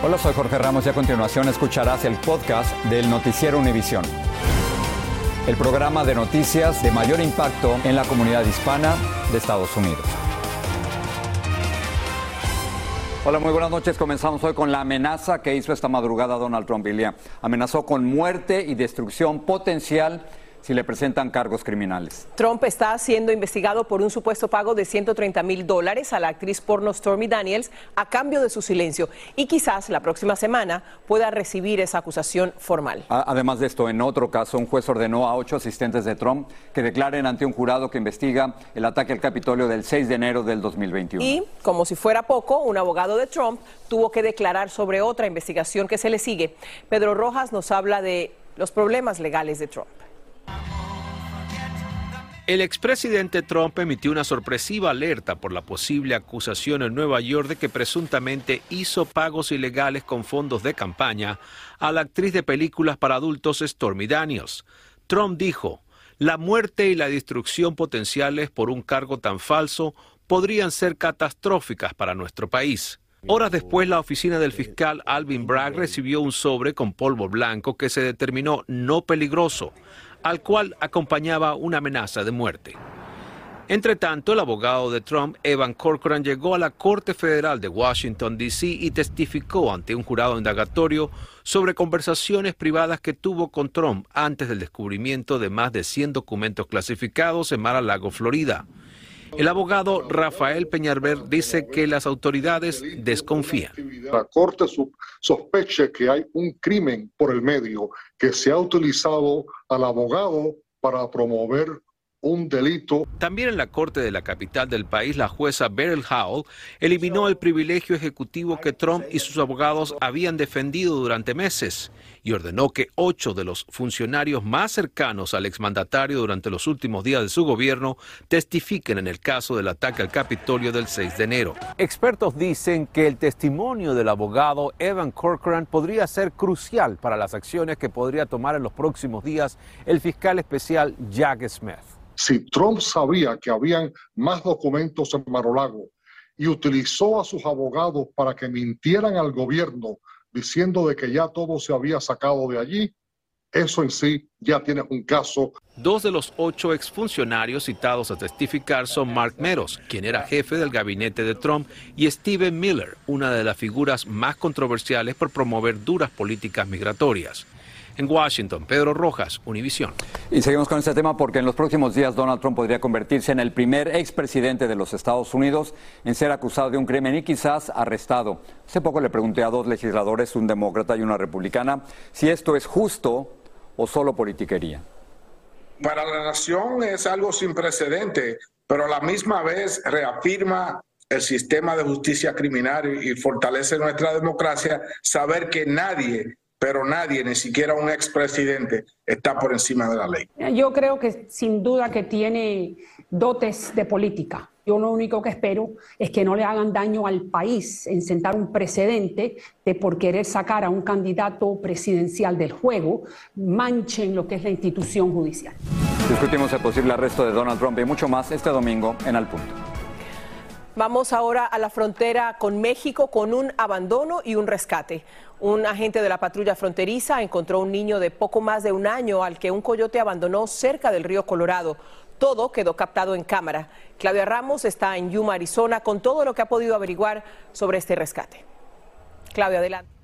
Hola, soy Jorge Ramos y a continuación escucharás el podcast del Noticiero Univisión. El programa de noticias de mayor impacto en la comunidad hispana de Estados Unidos. Hola, muy buenas noches. Comenzamos hoy con la amenaza que hizo esta madrugada Donald Trump. Amenazó con muerte y destrucción potencial si le presentan cargos criminales. Trump está siendo investigado por un supuesto pago de 130 mil dólares a la actriz porno Stormy Daniels a cambio de su silencio y quizás la próxima semana pueda recibir esa acusación formal. Además de esto, en otro caso, un juez ordenó a ocho asistentes de Trump que declaren ante un jurado que investiga el ataque al Capitolio del 6 de enero del 2021. Y, como si fuera poco, un abogado de Trump tuvo que declarar sobre otra investigación que se le sigue. Pedro Rojas nos habla de los problemas legales de Trump. El expresidente Trump emitió una sorpresiva alerta por la posible acusación en Nueva York de que presuntamente hizo pagos ilegales con fondos de campaña a la actriz de películas para adultos Stormy Daniels. Trump dijo, la muerte y la destrucción potenciales por un cargo tan falso podrían ser catastróficas para nuestro país. Horas después, la oficina del fiscal Alvin Bragg recibió un sobre con polvo blanco que se determinó no peligroso al cual acompañaba una amenaza de muerte. Entre tanto, el abogado de Trump, Evan Corcoran, llegó a la Corte Federal de Washington, D.C. y testificó ante un jurado indagatorio sobre conversaciones privadas que tuvo con Trump antes del descubrimiento de más de 100 documentos clasificados en Mar-a-Lago, Florida. El abogado Rafael Peñarver dice que las autoridades desconfían. La Corte sospecha que hay un crimen por el medio, que se ha utilizado al abogado para promover un delito. También en la corte de la capital del país, la jueza Beryl Howell eliminó el privilegio ejecutivo que Trump y sus abogados habían defendido durante meses y ordenó que ocho de los funcionarios más cercanos al exmandatario durante los últimos días de su gobierno testifiquen en el caso del ataque al Capitolio del 6 de enero. Expertos dicen que el testimonio del abogado Evan Corcoran podría ser crucial para las acciones que podría tomar en los próximos días el fiscal especial Jack Smith. Si Trump sabía que habían más documentos en Marolago y utilizó a sus abogados para que mintieran al gobierno diciendo de que ya todo se había sacado de allí, eso en sí ya tiene un caso. Dos de los ocho exfuncionarios citados a testificar son Mark Meadows, quien era jefe del gabinete de Trump, y Steven Miller, una de las figuras más controversiales por promover duras políticas migratorias. En Washington, Pedro Rojas, Univisión. Y seguimos con este tema porque en los próximos días Donald Trump podría convertirse en el primer expresidente de los Estados Unidos en ser acusado de un crimen y quizás arrestado. Hace poco le pregunté a dos legisladores, un demócrata y una republicana, si esto es justo o solo politiquería. Para la nación es algo sin precedente, pero a la misma vez reafirma el sistema de justicia criminal y fortalece nuestra democracia, saber que nadie pero nadie, ni siquiera un expresidente, está por encima de la ley. Yo creo que sin duda que tiene dotes de política. Yo lo único que espero es que no le hagan daño al país en sentar un precedente de por querer sacar a un candidato presidencial del juego, manchen lo que es la institución judicial. Discutimos el posible arresto de Donald Trump y mucho más este domingo en Al Punto. Vamos ahora a la frontera con México con un abandono y un rescate. Un agente de la patrulla fronteriza encontró un niño de poco más de un año al que un coyote abandonó cerca del río Colorado. Todo quedó captado en cámara. Claudia Ramos está en Yuma, Arizona, con todo lo que ha podido averiguar sobre este rescate. Claudia, adelante.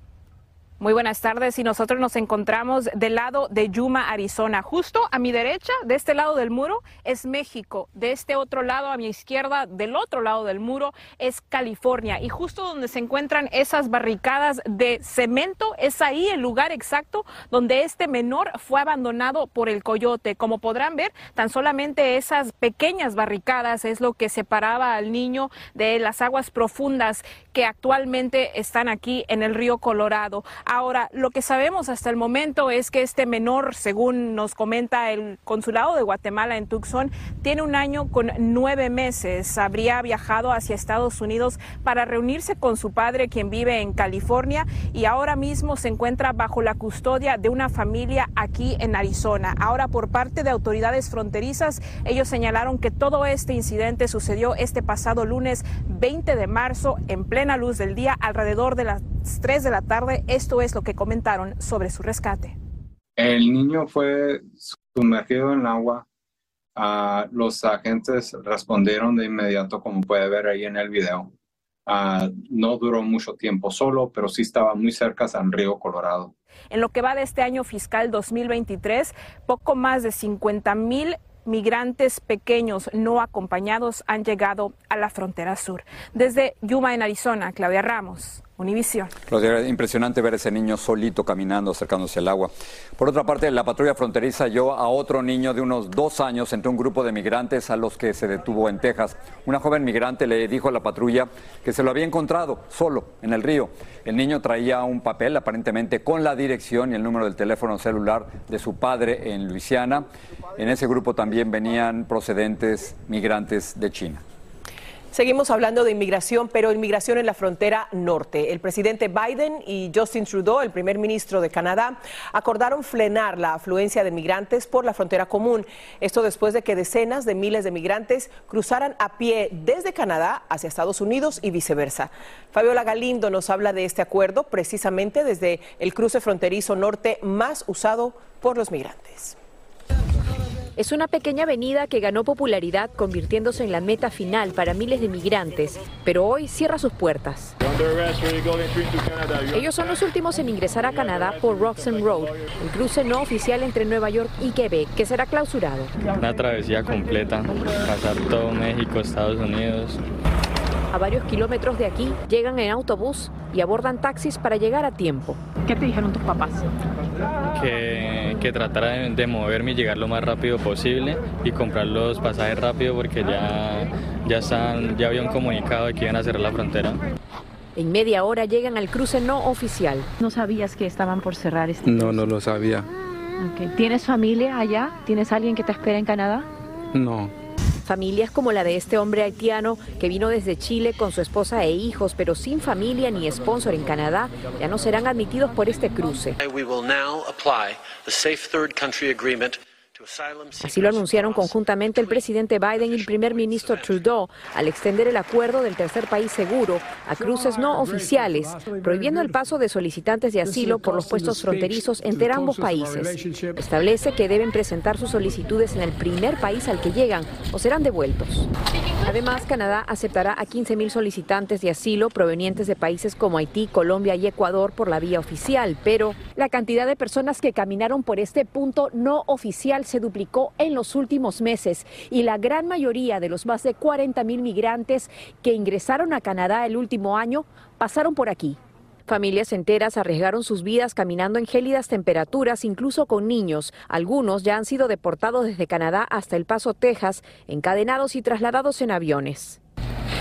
Muy buenas tardes y nosotros nos encontramos del lado de Yuma, Arizona. Justo a mi derecha, de este lado del muro, es México. De este otro lado, a mi izquierda, del otro lado del muro, es California. Y justo donde se encuentran esas barricadas de cemento, es ahí el lugar exacto donde este menor fue abandonado por el coyote. Como podrán ver, tan solamente esas pequeñas barricadas es lo que separaba al niño de las aguas profundas que actualmente están aquí en el río Colorado. Ahora, lo que sabemos hasta el momento es que este menor, según nos comenta el consulado de Guatemala en Tucson, tiene un año con nueve meses. Habría viajado hacia Estados Unidos para reunirse con su padre, quien vive en California, y ahora mismo se encuentra bajo la custodia de una familia aquí en Arizona. Ahora, por parte de autoridades fronterizas, ellos señalaron que todo este incidente sucedió este pasado lunes 20 de marzo en plena luz del día, alrededor de las 3 de la tarde. Esto es lo que comentaron sobre su rescate. El niño fue sumergido en el agua. Uh, los agentes respondieron de inmediato, como puede ver ahí en el video. Uh, no duró mucho tiempo solo, pero sí estaba muy cerca al río Colorado. En lo que va de este año fiscal 2023, poco más de 50 mil migrantes pequeños no acompañados han llegado a la frontera sur. Desde Yuma, en Arizona, Claudia Ramos, Univisión. Impresionante ver ese niño solito caminando, acercándose al agua. Por otra parte, la patrulla fronteriza halló a otro niño de unos dos años entre un grupo de migrantes a los que se detuvo en Texas. Una joven migrante le dijo a la patrulla que se lo había encontrado solo en el río. El niño traía un papel aparentemente con la dirección y el número del teléfono celular de su padre en Luisiana. En ese grupo también venían procedentes migrantes de China. Seguimos hablando de inmigración, pero inmigración en la frontera norte. El presidente Biden y Justin Trudeau, el primer ministro de Canadá, acordaron frenar la afluencia de migrantes por la frontera común. Esto después de que decenas de miles de migrantes cruzaran a pie desde Canadá hacia Estados Unidos y viceversa. Fabiola Galindo nos habla de este acuerdo precisamente desde el cruce fronterizo norte más usado por los migrantes. Es una pequeña avenida que ganó popularidad convirtiéndose en la meta final para miles de migrantes, pero hoy cierra sus puertas. Ellos son los últimos en ingresar a Canadá por Roxham Road, un cruce no oficial entre Nueva York y Quebec, que será clausurado. Una travesía completa, pasar todo México, Estados Unidos. A varios kilómetros de aquí llegan en autobús y abordan taxis para llegar a tiempo. ¿Qué te dijeron tus papás? Que, que tratara de, de, moverme y llegar lo más rápido posible y comprar los pasajes rápido porque ya, ya, están, ya habían comunicado de que iban a cerrar la frontera. En media hora llegan al cruce no oficial. ¿No sabías que estaban por cerrar este No, no lo sabía. Okay. ¿Tienes familia allá? ¿Tienes alguien que te espera en Canadá? No. Familias como la de este hombre haitiano que vino desde Chile con su esposa e hijos, pero sin familia ni sponsor en Canadá, ya no serán admitidos por este cruce. Así lo anunciaron conjuntamente el presidente Biden y el primer ministro Trudeau al extender el acuerdo del tercer país seguro a cruces no oficiales, prohibiendo el paso de solicitantes de asilo por los puestos fronterizos entre ambos países. Establece que deben presentar sus solicitudes en el primer país al que llegan o serán devueltos. Además, Canadá aceptará a 15.000 solicitantes de asilo provenientes de países como Haití, Colombia y Ecuador por la vía oficial, pero la cantidad de personas que caminaron por este punto no oficial se duplicó en los últimos meses y la gran mayoría de los más de 40 mil migrantes que ingresaron a Canadá el último año pasaron por aquí. Familias enteras arriesgaron sus vidas caminando en gélidas temperaturas, incluso con niños. Algunos ya han sido deportados desde Canadá hasta El Paso, Texas, encadenados y trasladados en aviones.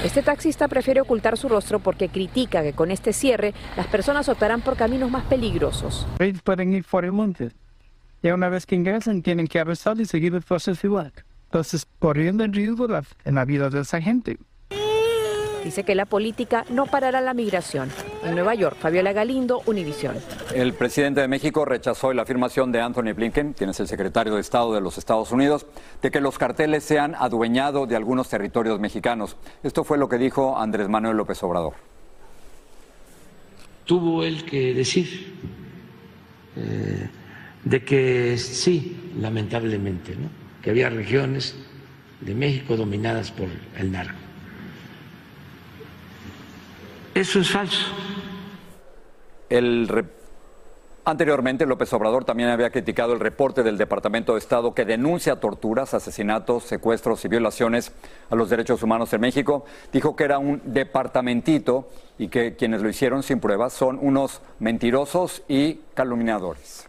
Este taxista prefiere ocultar su rostro porque critica que con este cierre las personas optarán por caminos más peligrosos. Y una vez que ingresan tienen que arrestar y seguir el proceso igual. Entonces, corriendo el riesgo en la vida de esa gente. Dice que la política no parará la migración. En Nueva York, Fabiola Galindo, Univisión. El presidente de México rechazó la afirmación de Anthony Blinken, quien es el secretario de Estado de los Estados Unidos, de que los carteles se han adueñado de algunos territorios mexicanos. Esto fue lo que dijo Andrés Manuel López Obrador. Tuvo él que decir eh, de que sí, lamentablemente, ¿no? que había regiones de México dominadas por el narco. Eso es falso. Anteriormente, López Obrador también había criticado el reporte del Departamento de Estado que denuncia torturas, asesinatos, secuestros y violaciones a los derechos humanos en México. Dijo que era un departamentito y que quienes lo hicieron sin pruebas son unos mentirosos y calumniadores.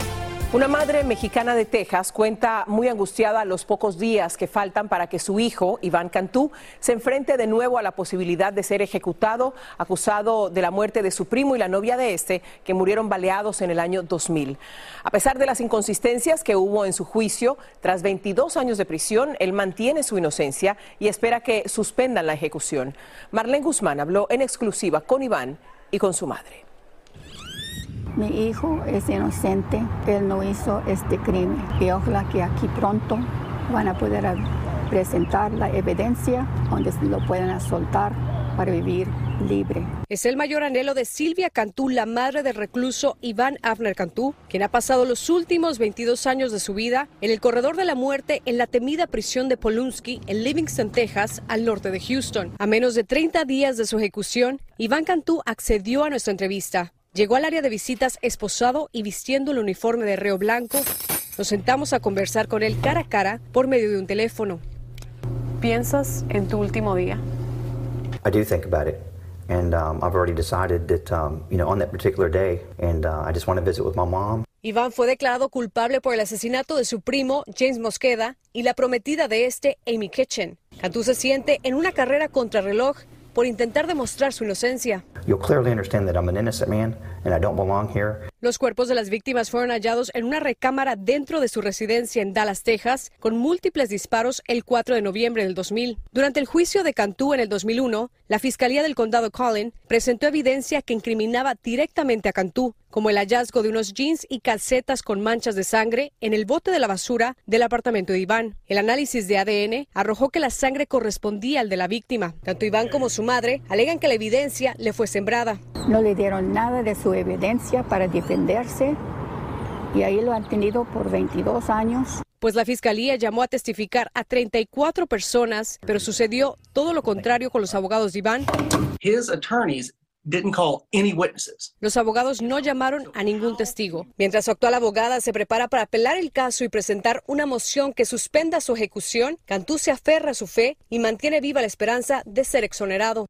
Una madre mexicana de Texas cuenta muy angustiada los pocos días que faltan para que su hijo, Iván Cantú, se enfrente de nuevo a la posibilidad de ser ejecutado, acusado de la muerte de su primo y la novia de este, que murieron baleados en el año 2000. A pesar de las inconsistencias que hubo en su juicio, tras 22 años de prisión, él mantiene su inocencia y espera que suspendan la ejecución. Marlene Guzmán habló en exclusiva con Iván y con su madre. Mi hijo es inocente, él no hizo este crimen y ojalá que aquí pronto van a poder presentar la evidencia donde lo puedan soltar para vivir libre. Es el mayor anhelo de Silvia Cantú, la madre del recluso Iván Afner Cantú, quien ha pasado los últimos 22 años de su vida en el corredor de la muerte en la temida prisión de Polunsky en Livingston, Texas, al norte de Houston. A menos de 30 días de su ejecución, Iván Cantú accedió a nuestra entrevista. Llegó al área de visitas esposado y vistiendo el uniforme de reo blanco. Nos sentamos a conversar con él cara a cara por medio de un teléfono. ¿Piensas en tu último día? I do think about it. And um, I've already decided that, um, you know, on that particular day, and uh, I just want to visit with my mom. Iván fue declarado culpable por el asesinato de su primo, James Mosqueda, y la prometida de este, Amy Kitchen. Cantú se siente en una carrera contrarreloj por intentar demostrar su inocencia. You'll clearly understand that I'm an innocent man and I don't belong here. Los cuerpos de las víctimas fueron hallados en una recámara dentro de su residencia en Dallas, Texas, con múltiples disparos el 4 de noviembre del 2000. Durante el juicio de Cantú en el 2001, la Fiscalía del Condado Collin presentó evidencia que incriminaba directamente a Cantú, como el hallazgo de unos jeans y calcetas con manchas de sangre en el bote de la basura del apartamento de Iván. El análisis de ADN arrojó que la sangre correspondía al de la víctima. Tanto Iván como su madre alegan que la evidencia le fue sembrada. No le dieron nada de su evidencia para defenderse y ahí lo han tenido por 22 años. Pues la fiscalía llamó a testificar a 34 personas, pero sucedió todo lo contrario con los abogados de Iván. His attorneys didn't call any witnesses. Los abogados no llamaron a ningún testigo. Mientras su actual abogada se prepara para apelar el caso y presentar una moción que suspenda su ejecución, Cantú se aferra a su fe y mantiene viva la esperanza de ser exonerado.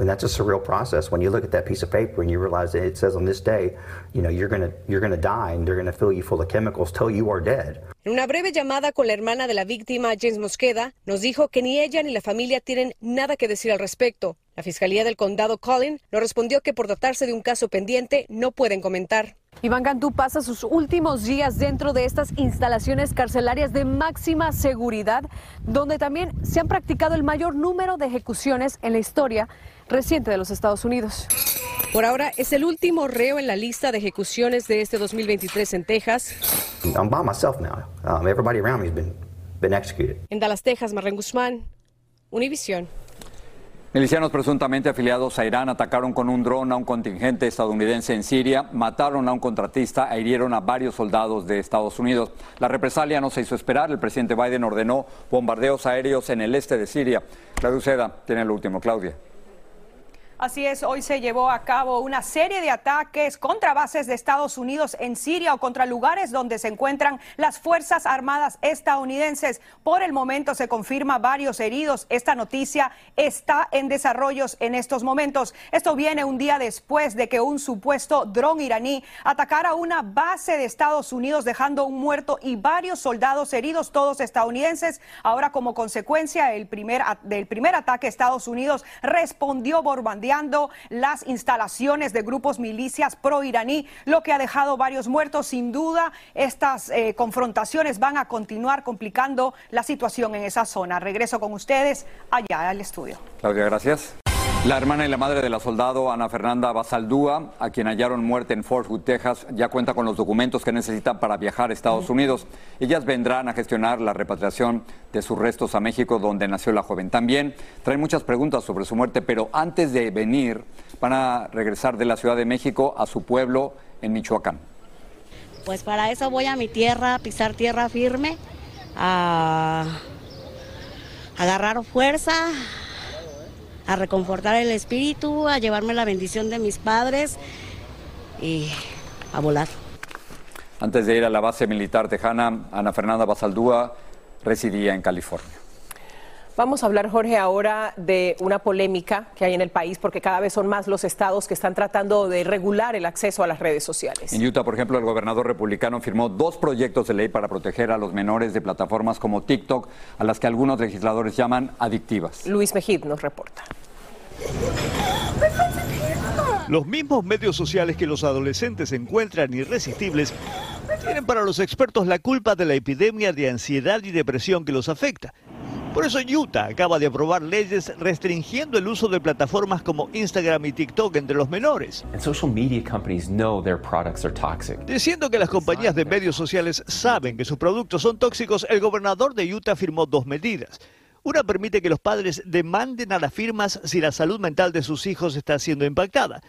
And that's a surreal process when you look at that piece of paper and you realize that it says on this day, you know, you're going to you're going to die and they're going to fill you full of chemicals till you are dead. En una breve llamada con la hermana de la víctima, James Mosqueda, nos dijo que ni ella ni la familia tienen nada que decir al respecto. La Fiscalía del Condado Collin nos respondió que por tratarse de un caso pendiente no pueden comentar. Iván Cantú pasa sus últimos días dentro de estas instalaciones carcelarias de máxima seguridad, donde también se han practicado el mayor número de ejecuciones en la historia reciente de los Estados Unidos. Por ahora es el último reo en la lista de ejecuciones de este 2023 en Texas. I'm by myself now. Um, everybody around me has been been executed. En Dallas, Texas, Marren Guzmán, Univisión. Milicianos presuntamente afiliados a Irán atacaron con un dron a un contingente estadounidense en Siria, mataron a un contratista e hirieron a varios soldados de Estados Unidos. La represalia no se hizo esperar. El presidente Biden ordenó bombardeos aéreos en el este de Siria. Claudia Uceda tiene el último. Claudia. Así es, hoy se llevó a cabo una serie de ataques contra bases de Estados Unidos en Siria o contra lugares donde se encuentran las Fuerzas Armadas estadounidenses. Por el momento se confirma varios heridos. Esta noticia está en desarrollos en estos momentos. Esto viene un día después de que un supuesto dron iraní atacara una base de Estados Unidos dejando un muerto y varios soldados heridos, todos estadounidenses. Ahora como consecuencia el primer, del primer ataque Estados Unidos respondió las instalaciones de grupos milicias pro-iraní, lo que ha dejado varios muertos. Sin duda, estas eh, confrontaciones van a continuar complicando la situación en esa zona. Regreso con ustedes allá al estudio. Claudia, gracias. La hermana y la madre de la soldado Ana Fernanda Basaldúa, a quien hallaron muerte en Fort Hood, Texas, ya cuenta con los documentos que necesitan para viajar a Estados Unidos. Ellas vendrán a gestionar la repatriación de sus restos a México, donde nació la joven. También traen muchas preguntas sobre su muerte, pero antes de venir, van a regresar de la Ciudad de México a su pueblo en Michoacán. Pues para eso voy a mi tierra, a pisar tierra firme, a agarrar fuerza, a reconfortar el espíritu, a llevarme la bendición de mis padres y a volar. Antes de ir a la base militar tejana, Ana Fernanda Basaldúa residía en California. Vamos a hablar, Jorge, ahora de una polémica que hay en el país porque cada vez son más los estados que están tratando de regular el acceso a las redes sociales. En Utah, por ejemplo, el gobernador republicano firmó dos proyectos de ley para proteger a los menores de plataformas como TikTok, a las que algunos legisladores llaman adictivas. Luis Mejid nos reporta. Los mismos medios sociales que los adolescentes encuentran irresistibles tienen para los expertos la culpa de la epidemia de ansiedad y depresión que los afecta. Por eso Utah acaba de aprobar leyes restringiendo el uso de plataformas como Instagram y TikTok entre los menores. Diciendo que las compañías de medios sociales saben que sus productos son tóxicos, el gobernador de Utah firmó dos medidas. Una permite que los padres demanden a las firmas si la salud mental de sus hijos está siendo impactada.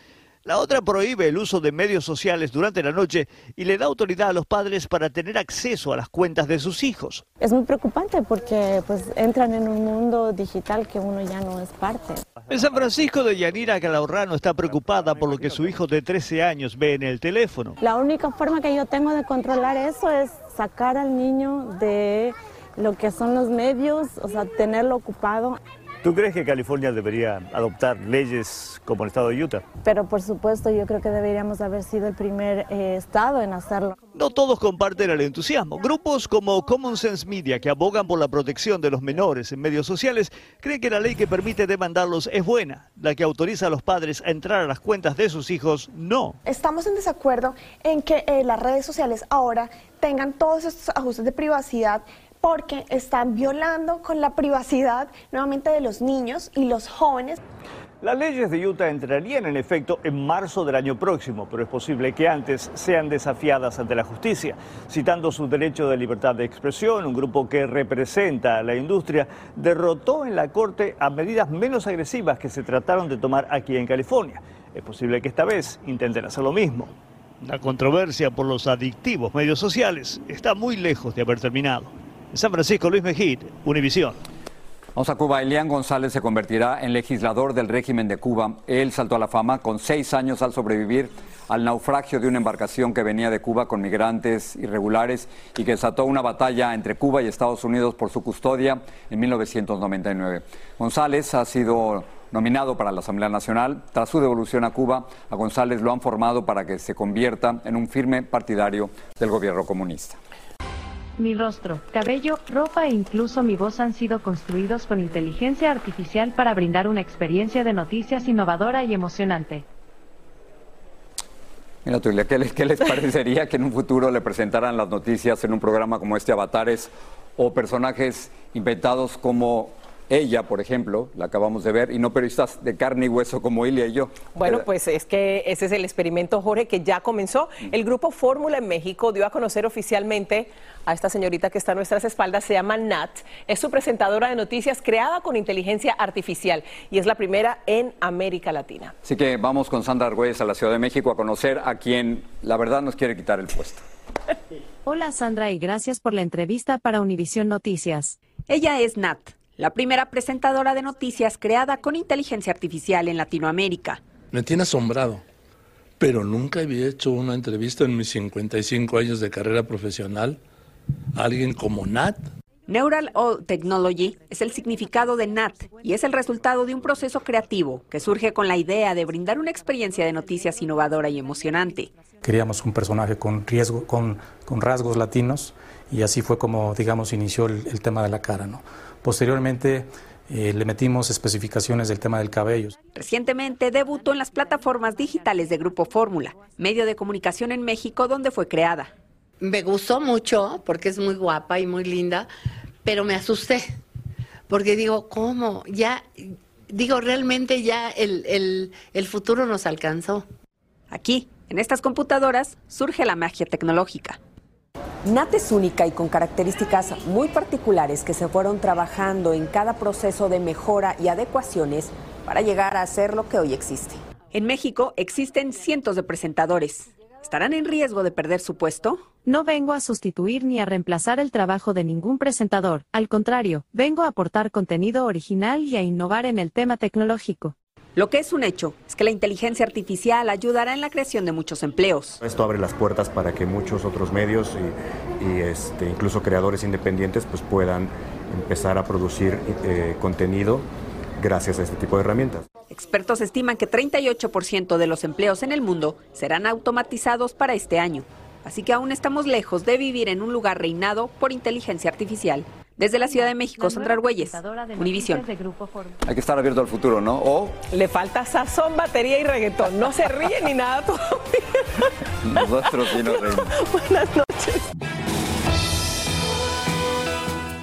La otra prohíbe el uso de medios sociales durante la noche y le da autoridad a los padres para tener acceso a las cuentas de sus hijos. Es muy preocupante porque pues entran en un mundo digital que uno ya no es parte. En San Francisco de Yanira Calahorrano está preocupada por lo que su hijo de 13 años ve en el teléfono. La única forma que yo tengo de controlar eso es sacar al niño de lo que son los medios, o sea, tenerlo ocupado. ¿Tú crees que California debería adoptar leyes como el estado de Utah? Pero por supuesto yo creo que deberíamos haber sido el primer eh, estado en hacerlo. No todos comparten el entusiasmo. Grupos como Common Sense Media, que abogan por la protección de los menores en medios sociales, creen que la ley que permite demandarlos es buena. La que autoriza a los padres a entrar a las cuentas de sus hijos, no. Estamos en desacuerdo en que eh, las redes sociales ahora tengan todos estos ajustes de privacidad porque están violando con la privacidad nuevamente de los niños y los jóvenes. Las leyes de Utah entrarían en efecto en marzo del año próximo, pero es posible que antes sean desafiadas ante la justicia. Citando su derecho de libertad de expresión, un grupo que representa a la industria derrotó en la Corte a medidas menos agresivas que se trataron de tomar aquí en California. Es posible que esta vez intenten hacer lo mismo. La controversia por los adictivos medios sociales está muy lejos de haber terminado. San Francisco, Luis Mejid, Univisión. Vamos a Cuba. Elian González se convertirá en legislador del régimen de Cuba. Él saltó a la fama con seis años al sobrevivir al naufragio de una embarcación que venía de Cuba con migrantes irregulares y que desató una batalla entre Cuba y Estados Unidos por su custodia en 1999. González ha sido nominado para la Asamblea Nacional. Tras su devolución a Cuba, a González lo han formado para que se convierta en un firme partidario del gobierno comunista. Mi rostro, cabello, ropa e incluso mi voz han sido construidos con inteligencia artificial para brindar una experiencia de noticias innovadora y emocionante. Mira, Tulia, ¿qué les, ¿qué les parecería que en un futuro le presentaran las noticias en un programa como este, Avatares, o personajes inventados como ella, por ejemplo, la acabamos de ver, y no periodistas de carne y hueso como Ilia y yo. Bueno, pues es que ese es el experimento, Jorge, que ya comenzó. El grupo Fórmula en México dio a conocer oficialmente a esta señorita que está a nuestras espaldas, se llama Nat. Es su presentadora de noticias creada con inteligencia artificial y es la primera en América Latina. Así que vamos con Sandra Argüelles a la Ciudad de México a conocer a quien la verdad nos quiere quitar el puesto. Hola Sandra y gracias por la entrevista para Univisión Noticias. Ella es Nat la primera presentadora de noticias creada con inteligencia artificial en Latinoamérica. Me tiene asombrado, pero nunca había hecho una entrevista en mis 55 años de carrera profesional a alguien como Nat. Neural All Technology es el significado de NAT y es el resultado de un proceso creativo que surge con la idea de brindar una experiencia de noticias innovadora y emocionante. Queríamos un personaje con, riesgo, con, con rasgos latinos y así fue como, digamos, inició el, el tema de la cara. ¿no? Posteriormente eh, le metimos especificaciones del tema del cabello. Recientemente debutó en las plataformas digitales de Grupo Fórmula, medio de comunicación en México donde fue creada. Me gustó mucho porque es muy guapa y muy linda, pero me asusté porque digo, ¿cómo? Ya digo, realmente ya el, el, el futuro nos alcanzó. Aquí, en estas computadoras, surge la magia tecnológica. NAT es única y con características muy particulares que se fueron trabajando en cada proceso de mejora y adecuaciones para llegar a ser lo que hoy existe. En México existen cientos de presentadores. ¿Estarán en riesgo de perder su puesto? No vengo a sustituir ni a reemplazar el trabajo de ningún presentador. Al contrario, vengo a aportar contenido original y a innovar en el tema tecnológico. Lo que es un hecho es que la inteligencia artificial ayudará en la creación de muchos empleos. Esto abre las puertas para que muchos otros medios y, este, incluso creadores independientes pues puedan empezar a producir eh, contenido gracias a este tipo de herramientas. Expertos estiman que 38% de los empleos en el mundo serán automatizados para este año. Así que aún estamos lejos de vivir en un lugar reinado por inteligencia artificial. Desde la Ciudad de México, Sandra Argüelles, Univisión. Hay que estar abierto al futuro, ¿no? O Le falta sazón, batería y reggaetón. No se ríe ni nada todavía. nosotros sí nos reímos. Buenas noches.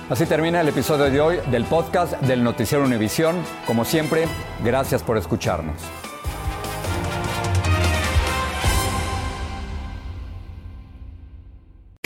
Así termina el episodio de hoy del podcast del Noticiero Univisión. Como siempre, gracias por escucharnos.